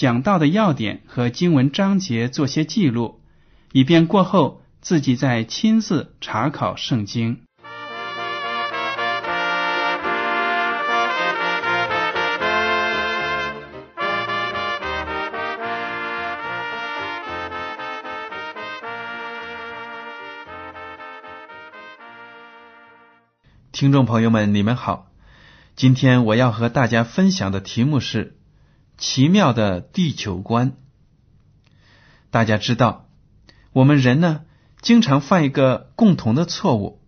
讲到的要点和经文章节做些记录，以便过后自己再亲自查考圣经。听众朋友们，你们好。今天我要和大家分享的题目是“奇妙的地球观”。大家知道，我们人呢，经常犯一个共同的错误，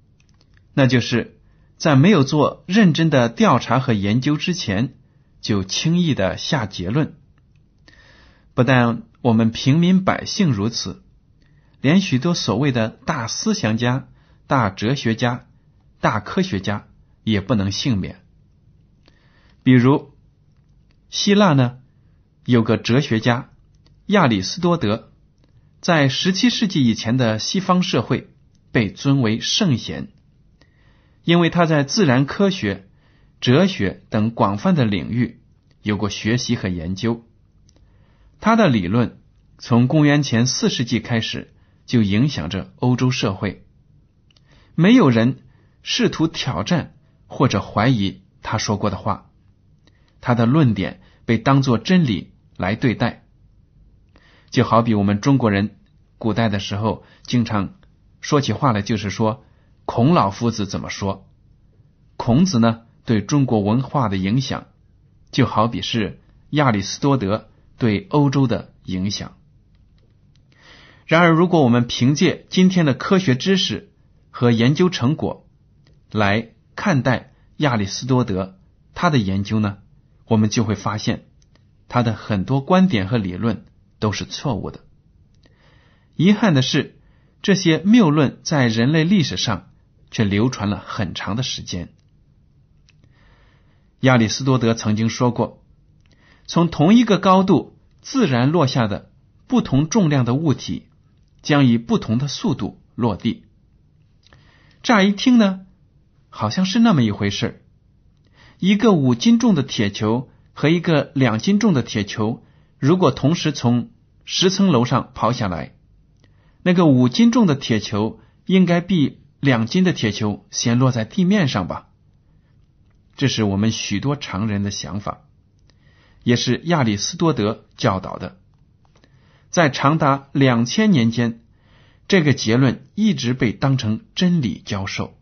那就是在没有做认真的调查和研究之前，就轻易的下结论。不但我们平民百姓如此，连许多所谓的大思想家、大哲学家。大科学家也不能幸免。比如希腊呢，有个哲学家亚里士多德，在十七世纪以前的西方社会被尊为圣贤，因为他在自然科学、哲学等广泛的领域有过学习和研究。他的理论从公元前四世纪开始就影响着欧洲社会，没有人。试图挑战或者怀疑他说过的话，他的论点被当作真理来对待，就好比我们中国人古代的时候经常说起话来，就是说孔老夫子怎么说。孔子呢对中国文化的影响，就好比是亚里士多德对欧洲的影响。然而，如果我们凭借今天的科学知识和研究成果，来看待亚里士多德他的研究呢，我们就会发现他的很多观点和理论都是错误的。遗憾的是，这些谬论在人类历史上却流传了很长的时间。亚里士多德曾经说过，从同一个高度自然落下的不同重量的物体，将以不同的速度落地。乍一听呢。好像是那么一回事一个五斤重的铁球和一个两斤重的铁球，如果同时从十层楼上抛下来，那个五斤重的铁球应该比两斤的铁球先落在地面上吧？这是我们许多常人的想法，也是亚里士多德教导的。在长达两千年间，这个结论一直被当成真理教授。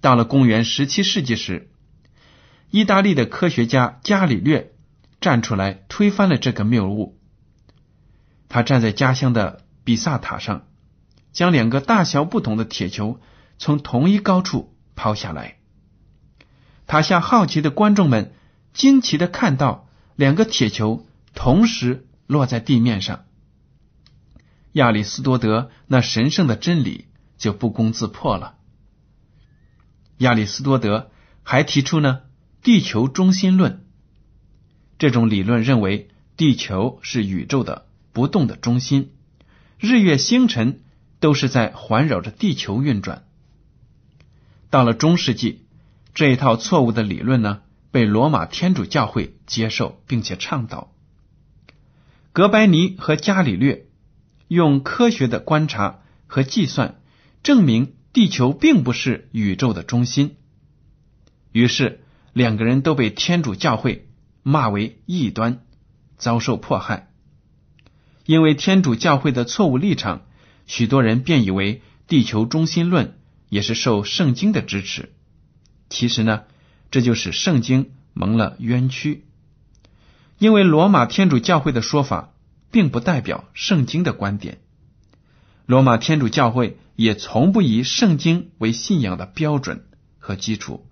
到了公元十七世纪时，意大利的科学家伽利略站出来推翻了这个谬误。他站在家乡的比萨塔上，将两个大小不同的铁球从同一高处抛下来。他向好奇的观众们惊奇的看到两个铁球同时落在地面上。亚里士多德那神圣的真理就不攻自破了。亚里士多德还提出呢，地球中心论。这种理论认为，地球是宇宙的不动的中心，日月星辰都是在环绕着地球运转。到了中世纪，这一套错误的理论呢，被罗马天主教会接受并且倡导。格白尼和伽利略用科学的观察和计算证明。地球并不是宇宙的中心，于是两个人都被天主教会骂为异端，遭受迫害，因为天主教会的错误立场，许多人便以为地球中心论也是受圣经的支持。其实呢，这就是圣经蒙了冤屈。因为罗马天主教会的说法，并不代表圣经的观点。罗马天主教会也从不以圣经为信仰的标准和基础。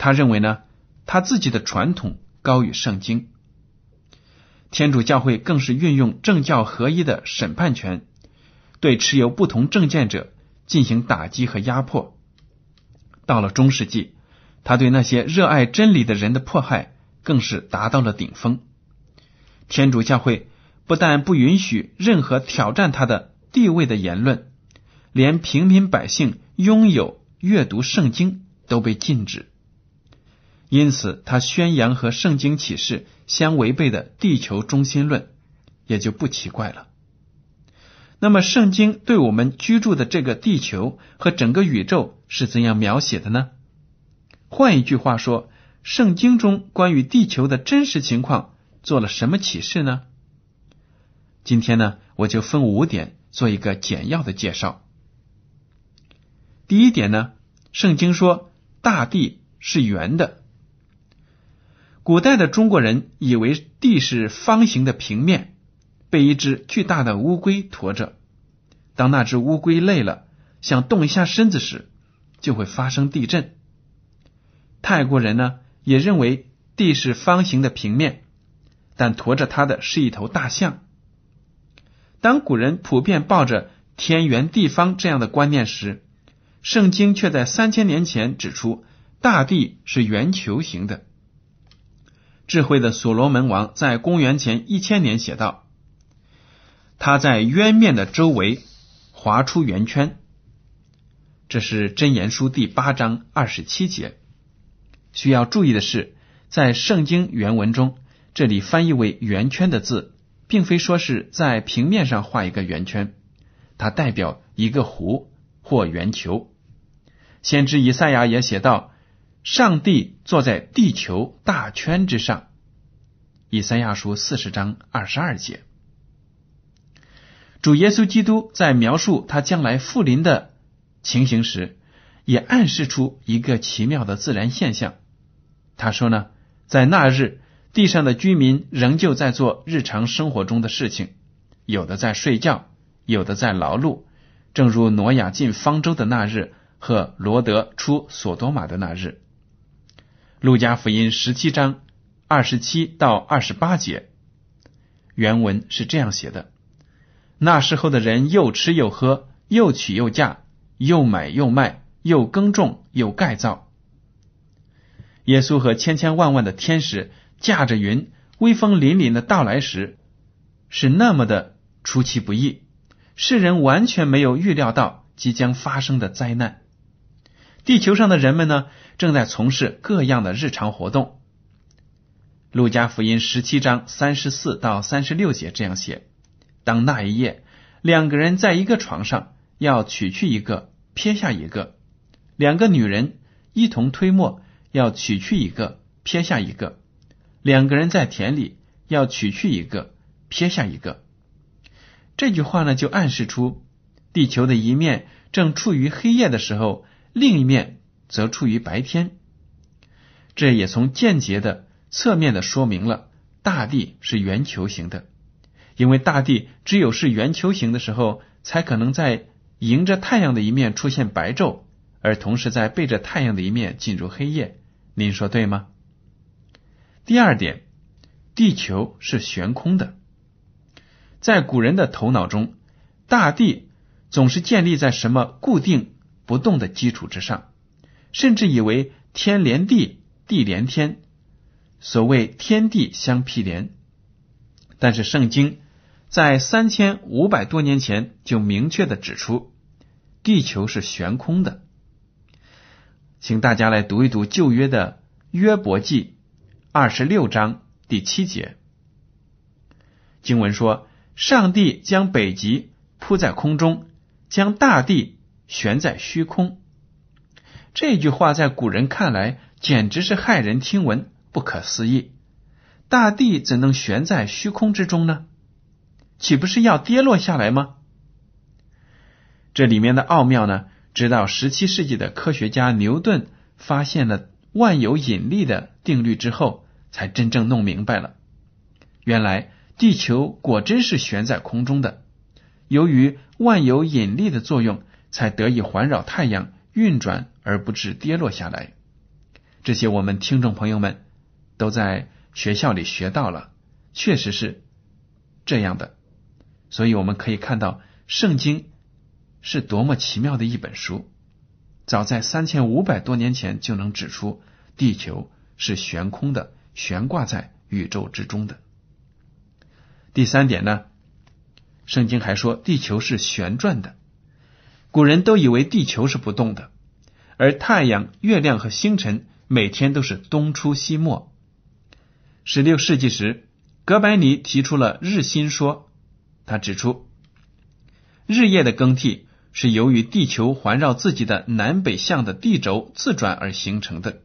他认为呢，他自己的传统高于圣经。天主教会更是运用政教合一的审判权，对持有不同政见者进行打击和压迫。到了中世纪，他对那些热爱真理的人的迫害。更是达到了顶峰。天主教会不但不允许任何挑战他的地位的言论，连平民百姓拥有阅读圣经都被禁止。因此，他宣扬和圣经启示相违背的地球中心论也就不奇怪了。那么，圣经对我们居住的这个地球和整个宇宙是怎样描写的呢？换一句话说。圣经中关于地球的真实情况做了什么启示呢？今天呢，我就分五点做一个简要的介绍。第一点呢，圣经说大地是圆的。古代的中国人以为地是方形的平面，被一只巨大的乌龟驮着。当那只乌龟累了，想动一下身子时，就会发生地震。泰国人呢？也认为地是方形的平面，但驮着它的是一头大象。当古人普遍抱着天圆地方这样的观念时，圣经却在三千年前指出大地是圆球形的。智慧的所罗门王在公元前一千年写道：“他在渊面的周围划出圆圈。”这是真言书第八章二十七节。需要注意的是，在圣经原文中，这里翻译为“圆圈”的字，并非说是在平面上画一个圆圈，它代表一个弧或圆球。先知以赛亚也写道：“上帝坐在地球大圈之上。”以赛亚书四十章二十二节。主耶稣基督在描述他将来复临的情形时，也暗示出一个奇妙的自然现象。他说呢，在那日，地上的居民仍旧在做日常生活中的事情，有的在睡觉，有的在劳碌，正如挪亚进方舟的那日和罗德出索多玛的那日。路加福音十七章二十七到二十八节，原文是这样写的：那时候的人又吃又喝，又娶又嫁，又买又卖，又耕种又盖造。耶稣和千千万万的天使驾着云，威风凛凛的到来时，是那么的出其不意，世人完全没有预料到即将发生的灾难。地球上的人们呢，正在从事各样的日常活动。路加福音十七章三十四到三十六节这样写：当那一夜，两个人在一个床上，要取去一个，撇下一个；两个女人一同推磨。要取去一个，撇下一个；两个人在田里，要取去一个，撇下一个。这句话呢，就暗示出地球的一面正处于黑夜的时候，另一面则处于白天。这也从间接的、侧面的说明了大地是圆球形的，因为大地只有是圆球形的时候，才可能在迎着太阳的一面出现白昼，而同时在背着太阳的一面进入黑夜。您说对吗？第二点，地球是悬空的。在古人的头脑中，大地总是建立在什么固定不动的基础之上，甚至以为天连地，地连天，所谓天地相毗连。但是圣经在三千五百多年前就明确的指出，地球是悬空的。请大家来读一读旧约的约伯记二十六章第七节。经文说：“上帝将北极铺在空中，将大地悬在虚空。”这句话在古人看来简直是骇人听闻，不可思议。大地怎能悬在虚空之中呢？岂不是要跌落下来吗？这里面的奥妙呢，直到十七世纪的科学家牛顿发现了万有引力的定律之后，才真正弄明白了。原来地球果真是悬在空中的，由于万有引力的作用，才得以环绕太阳运转，而不致跌落下来。这些我们听众朋友们都在学校里学到了，确实是这样的。所以我们可以看到，圣经是多么奇妙的一本书。早在三千五百多年前就能指出，地球是悬空的，悬挂在宇宙之中的。第三点呢，圣经还说地球是旋转的。古人都以为地球是不动的，而太阳、月亮和星辰每天都是东出西没。十六世纪时，哥白尼提出了日心说，他指出日夜的更替是由于地球环绕自己的南北向的地轴自转而形成的。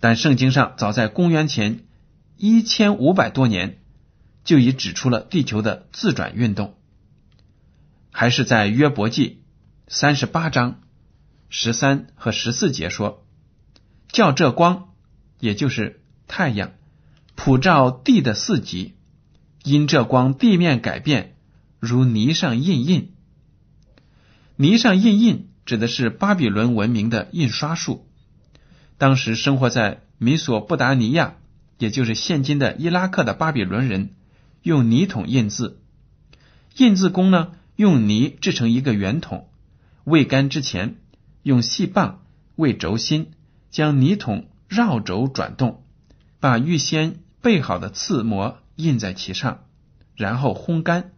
但圣经上早在公元前一千五百多年。就已指出了地球的自转运动，还是在约伯记三十八章十三和十四节说，叫这光，也就是太阳，普照地的四极，因这光地面改变，如泥上印印。泥上印印指的是巴比伦文明的印刷术，当时生活在米索不达尼亚，也就是现今的伊拉克的巴比伦人。用泥桶印字，印字工呢用泥制成一个圆筒，未干之前用细棒为轴心，将泥桶绕轴转动，把预先备好的刺模印在其上，然后烘干。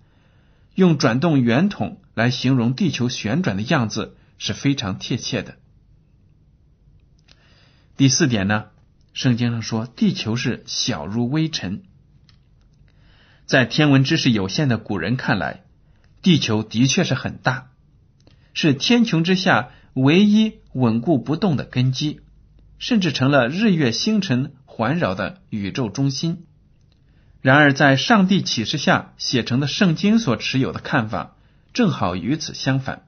用转动圆筒来形容地球旋转的样子是非常贴切的。第四点呢，圣经上说地球是小如微尘。在天文知识有限的古人看来，地球的确是很大，是天穹之下唯一稳固不动的根基，甚至成了日月星辰环绕的宇宙中心。然而，在上帝启示下写成的圣经所持有的看法，正好与此相反。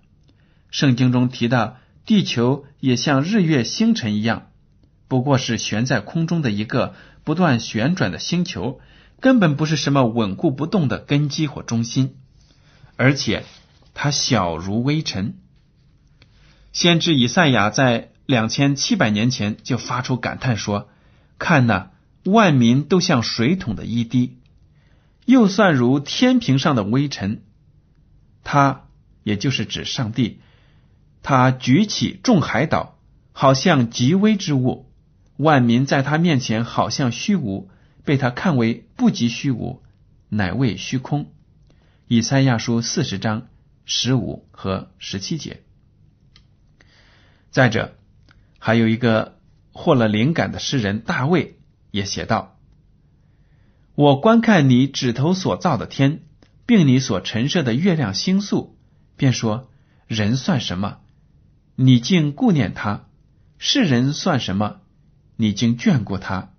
圣经中提到，地球也像日月星辰一样，不过是悬在空中的一个不断旋转的星球。根本不是什么稳固不动的根基或中心，而且它小如微尘。先知以赛亚在两千七百年前就发出感叹说：“看呐，万民都像水桶的一滴，又算如天平上的微尘。”他也就是指上帝，他举起众海岛，好像极微之物；万民在他面前，好像虚无。被他看为不及虚无，乃为虚空。以赛亚书四十章十五和十七节。再者，还有一个获了灵感的诗人大卫也写道：“我观看你指头所造的天，并你所陈设的月亮星宿，便说：人算什么？你竟顾念他；世人算什么？你竟眷顾他。”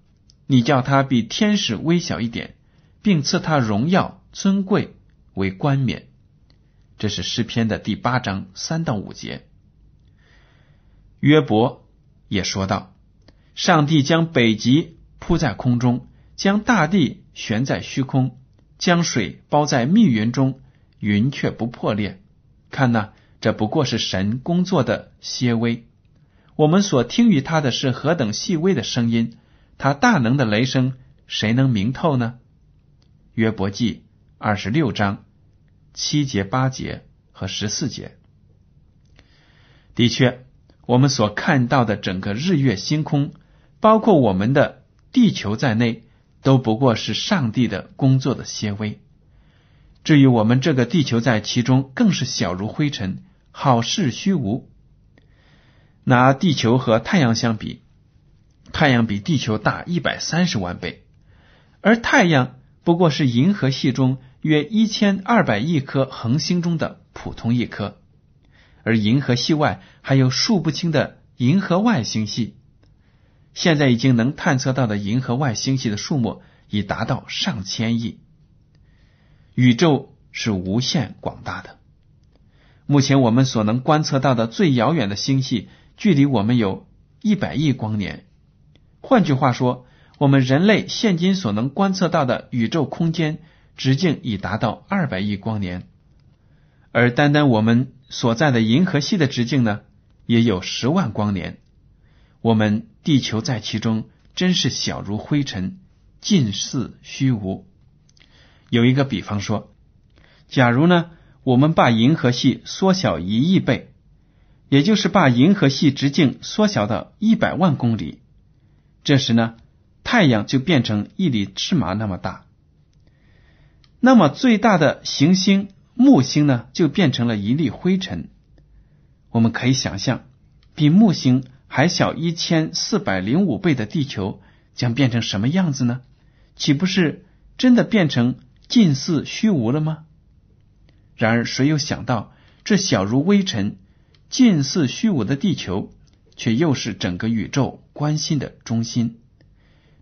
你叫他比天使微小一点，并赐他荣耀尊贵为冠冕。这是诗篇的第八章三到五节。约伯也说道：“上帝将北极铺在空中，将大地悬在虚空，将水包在密云中，云却不破裂。看呐，这不过是神工作的些微。我们所听与他的是何等细微的声音。”他大能的雷声，谁能明透呢？约伯记二十六章七节、八节和十四节。的确，我们所看到的整个日月星空，包括我们的地球在内，都不过是上帝的工作的些微。至于我们这个地球在其中，更是小如灰尘，好事虚无。拿地球和太阳相比。太阳比地球大一百三十万倍，而太阳不过是银河系中约一千二百亿颗恒星中的普通一颗，而银河系外还有数不清的银河外星系。现在已经能探测到的银河外星系的数目已达到上千亿。宇宙是无限广大的。目前我们所能观测到的最遥远的星系，距离我们有一百亿光年。换句话说，我们人类现今所能观测到的宇宙空间直径已达到二百亿光年，而单单我们所在的银河系的直径呢，也有十万光年。我们地球在其中真是小如灰尘，近似虚无。有一个比方说，假如呢，我们把银河系缩小一亿倍，也就是把银河系直径缩小到一百万公里。这时呢，太阳就变成一粒芝麻那么大。那么最大的行星木星呢，就变成了一粒灰尘。我们可以想象，比木星还小一千四百零五倍的地球将变成什么样子呢？岂不是真的变成近似虚无了吗？然而，谁又想到这小如微尘、近似虚无的地球？却又是整个宇宙关心的中心，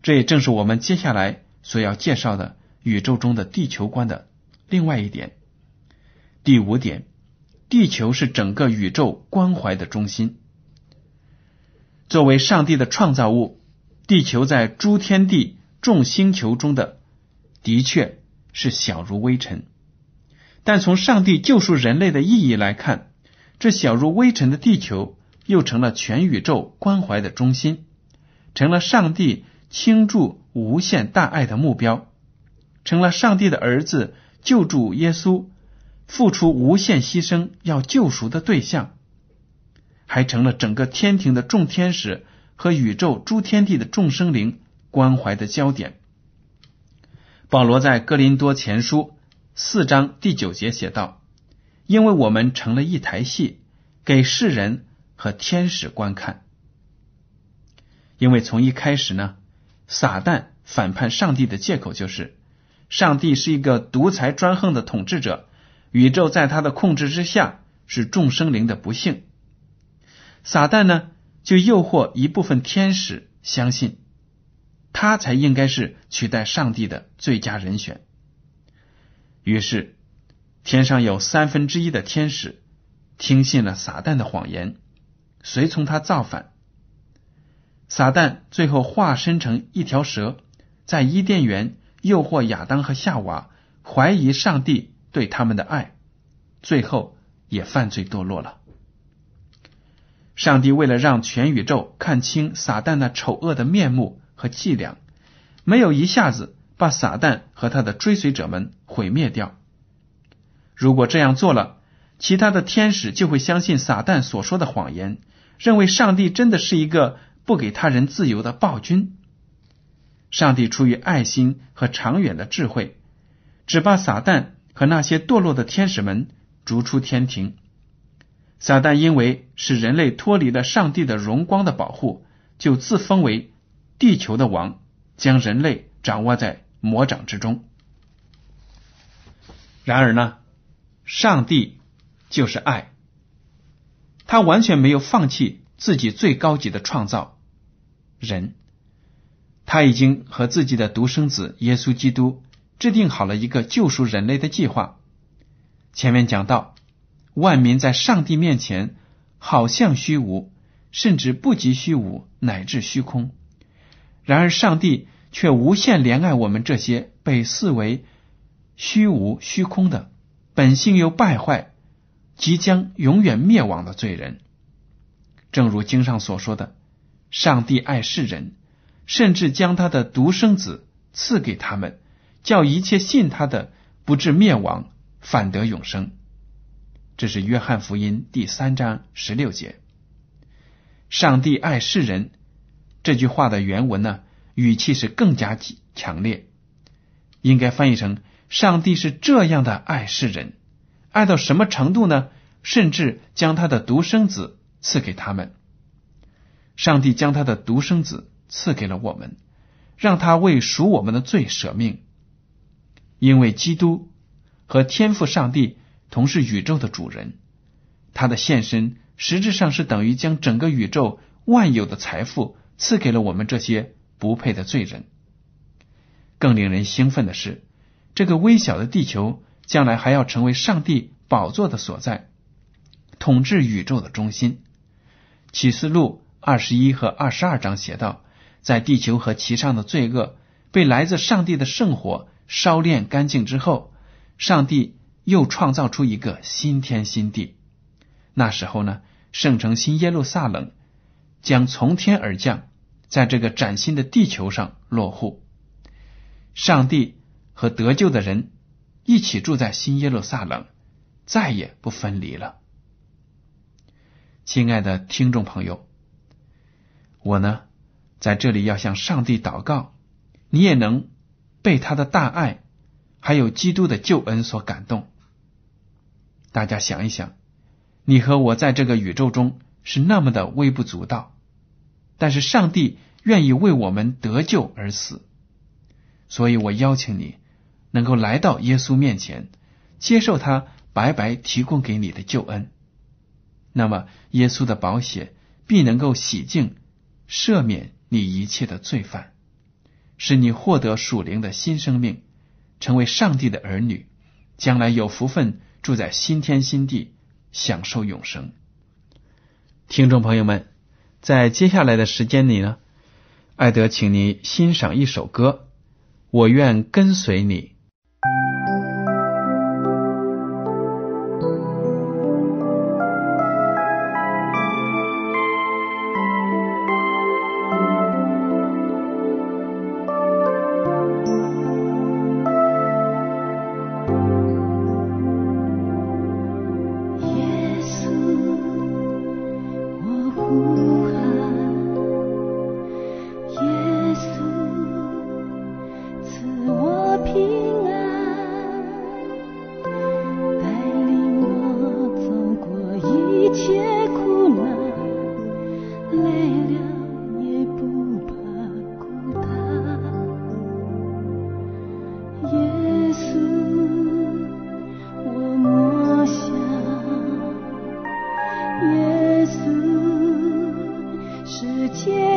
这也正是我们接下来所要介绍的宇宙中的地球观的另外一点。第五点，地球是整个宇宙关怀的中心。作为上帝的创造物，地球在诸天地众星球中的的确是小如微尘，但从上帝救赎人类的意义来看，这小如微尘的地球。又成了全宇宙关怀的中心，成了上帝倾注无限大爱的目标，成了上帝的儿子救助耶稣付出无限牺牲要救赎的对象，还成了整个天庭的众天使和宇宙诸天地的众生灵关怀的焦点。保罗在哥林多前书四章第九节写道：“因为我们成了一台戏，给世人。”和天使观看，因为从一开始呢，撒旦反叛上帝的借口就是，上帝是一个独裁专横的统治者，宇宙在他的控制之下是众生灵的不幸。撒旦呢，就诱惑一部分天使相信，他才应该是取代上帝的最佳人选。于是，天上有三分之一的天使听信了撒旦的谎言。随从他造反，撒旦最后化身成一条蛇，在伊甸园诱惑亚当和夏娃，怀疑上帝对他们的爱，最后也犯罪堕落了。上帝为了让全宇宙看清撒旦那丑恶的面目和伎俩，没有一下子把撒旦和他的追随者们毁灭掉。如果这样做了，其他的天使就会相信撒旦所说的谎言。认为上帝真的是一个不给他人自由的暴君。上帝出于爱心和长远的智慧，只把撒旦和那些堕落的天使们逐出天庭。撒旦因为使人类脱离了上帝的荣光的保护，就自封为地球的王，将人类掌握在魔掌之中。然而呢，上帝就是爱。他完全没有放弃自己最高级的创造人，他已经和自己的独生子耶稣基督制定好了一个救赎人类的计划。前面讲到，万民在上帝面前好像虚无，甚至不及虚无，乃至虚空。然而上帝却无限怜爱我们这些被视为虚无虚空的本性又败坏。即将永远灭亡的罪人，正如经上所说的，上帝爱世人，甚至将他的独生子赐给他们，叫一切信他的不至灭亡，反得永生。这是约翰福音第三章十六节。上帝爱世人这句话的原文呢，语气是更加强烈，应该翻译成：上帝是这样的爱世人。爱到什么程度呢？甚至将他的独生子赐给他们。上帝将他的独生子赐给了我们，让他为赎我们的罪舍命。因为基督和天父上帝同是宇宙的主人，他的献身实质上是等于将整个宇宙万有的财富赐给了我们这些不配的罪人。更令人兴奋的是，这个微小的地球将来还要成为上帝宝座的所在，统治宇宙的中心。启示录二十一和二十二章写道，在地球和其上的罪恶被来自上帝的圣火烧炼干净之后，上帝又创造出一个新天新地。那时候呢，圣城新耶路撒冷将从天而降，在这个崭新的地球上落户。上帝和得救的人一起住在新耶路撒冷，再也不分离了。亲爱的听众朋友，我呢在这里要向上帝祷告，你也能被他的大爱，还有基督的救恩所感动。大家想一想，你和我在这个宇宙中是那么的微不足道，但是上帝愿意为我们得救而死，所以我邀请你能够来到耶稣面前，接受他白白提供给你的救恩。那么，耶稣的宝血必能够洗净、赦免你一切的罪犯，使你获得属灵的新生命，成为上帝的儿女，将来有福分住在新天新地，享受永生。听众朋友们，在接下来的时间里呢，艾德，请你欣赏一首歌，《我愿跟随你》。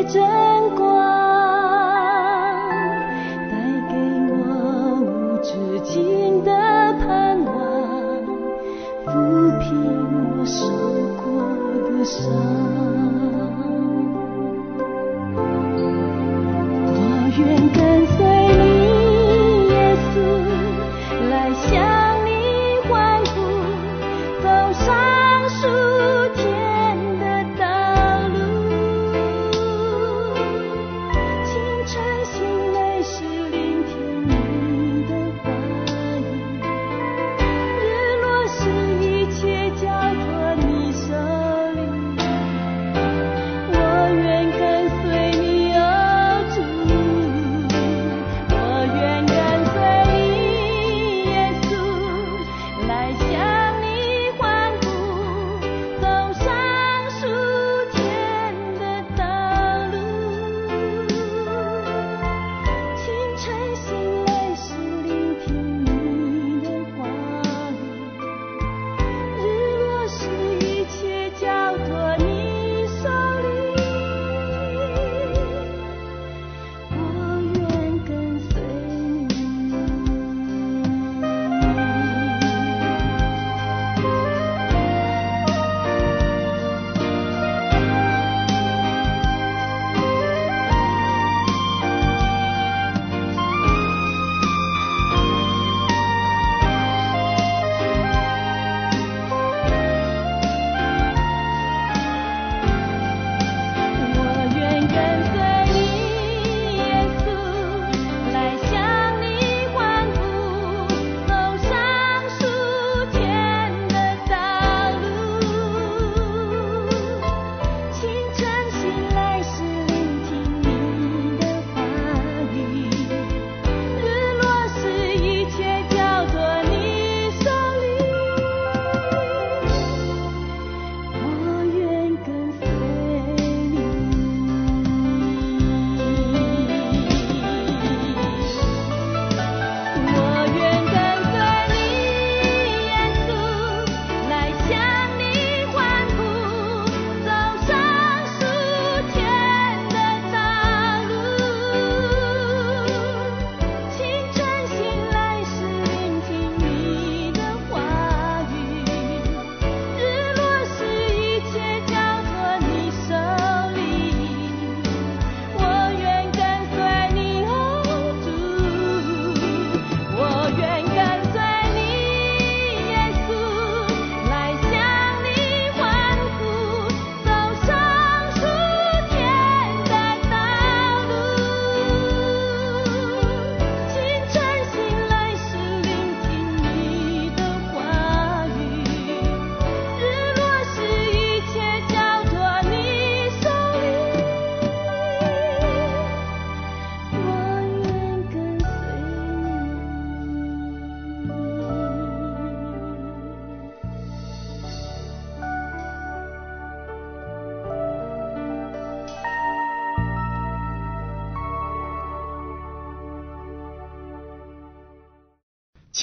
这。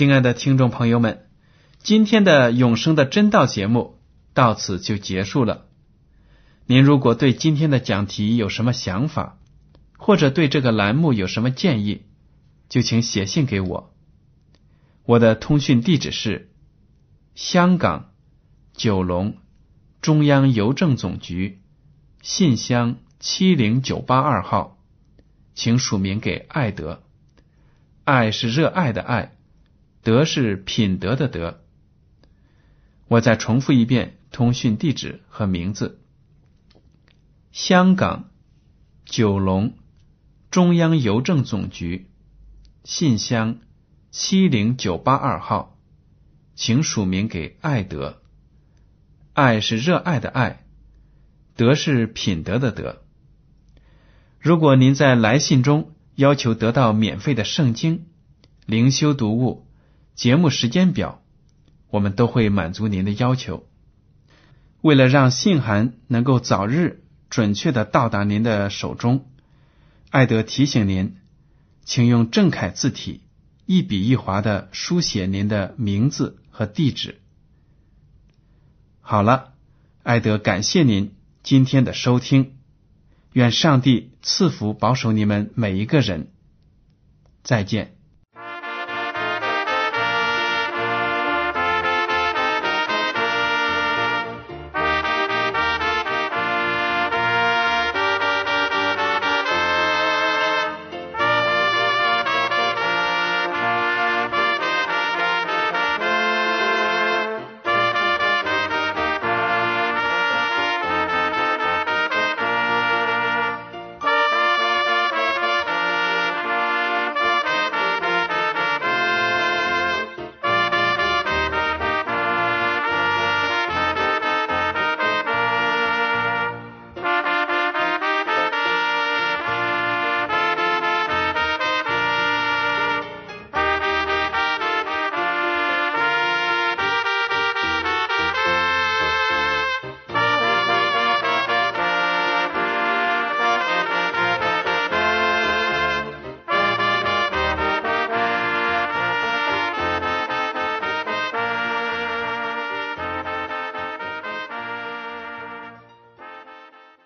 亲爱的听众朋友们，今天的永生的真道节目到此就结束了。您如果对今天的讲题有什么想法，或者对这个栏目有什么建议，就请写信给我。我的通讯地址是香港九龙中央邮政总局信箱七零九八二号，请署名给爱德。爱是热爱的爱。德是品德的德。我再重复一遍通讯地址和名字：香港九龙中央邮政总局信箱七零九八二号，请署名给爱德。爱是热爱的爱，德是品德的德。如果您在来信中要求得到免费的圣经灵修读物。节目时间表，我们都会满足您的要求。为了让信函能够早日准确的到达您的手中，艾德提醒您，请用正楷字体一笔一划的书写您的名字和地址。好了，艾德感谢您今天的收听，愿上帝赐福保守你们每一个人。再见。